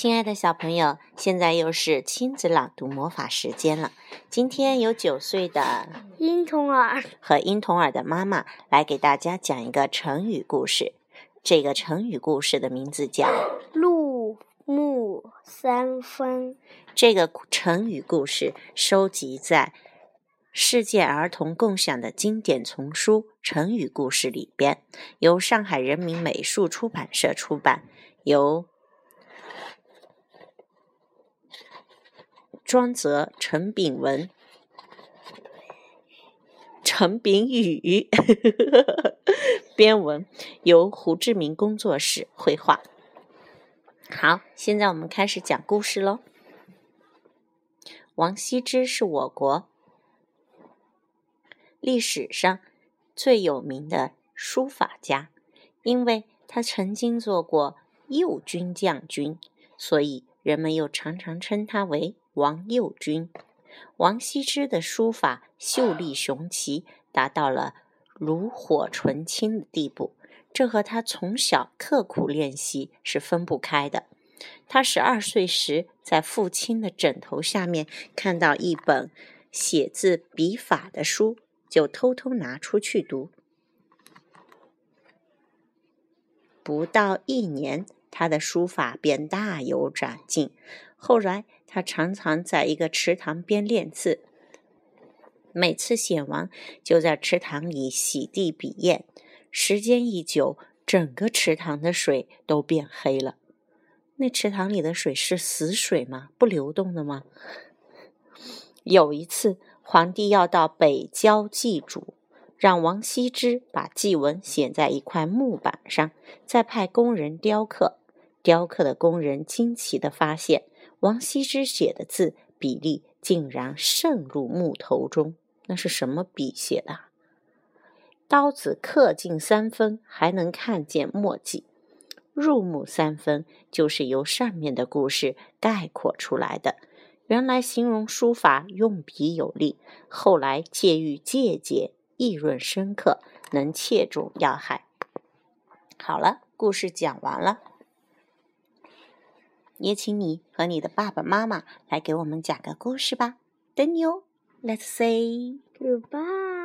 亲爱的小朋友，现在又是亲子朗读魔法时间了。今天有九岁的婴童儿和婴童儿的妈妈来给大家讲一个成语故事。这个成语故事的名字叫“入木三分”。这个成语故事收集在世界儿童共享的经典丛书《成语故事》里边，由上海人民美术出版社出版，由。庄泽、陈炳文、陈炳宇编文，由胡志明工作室绘画。好，现在我们开始讲故事喽。王羲之是我国历史上最有名的书法家，因为他曾经做过右军将军，所以人们又常常称他为。王右军，王羲之的书法秀丽雄奇，达到了炉火纯青的地步。这和他从小刻苦练习是分不开的。他十二岁时，在父亲的枕头下面看到一本写字笔法的书，就偷偷拿出去读。不到一年，他的书法便大有长进。后来，他常常在一个池塘边练字，每次写完，就在池塘里洗地笔砚。时间一久，整个池塘的水都变黑了。那池塘里的水是死水吗？不流动的吗？有一次，皇帝要到北郊祭祖，让王羲之把祭文写在一块木板上，再派工人雕刻。雕刻的工人惊奇地发现。王羲之写的字比例竟然渗入木头中，那是什么笔写的？刀子刻进三分，还能看见墨迹。入木三分就是由上面的故事概括出来的。原来形容书法用笔有力，后来借喻借解，意蕴深刻，能切中要害。好了，故事讲完了。也请你和你的爸爸妈妈来给我们讲个故事吧，等你哦。Let's say goodbye.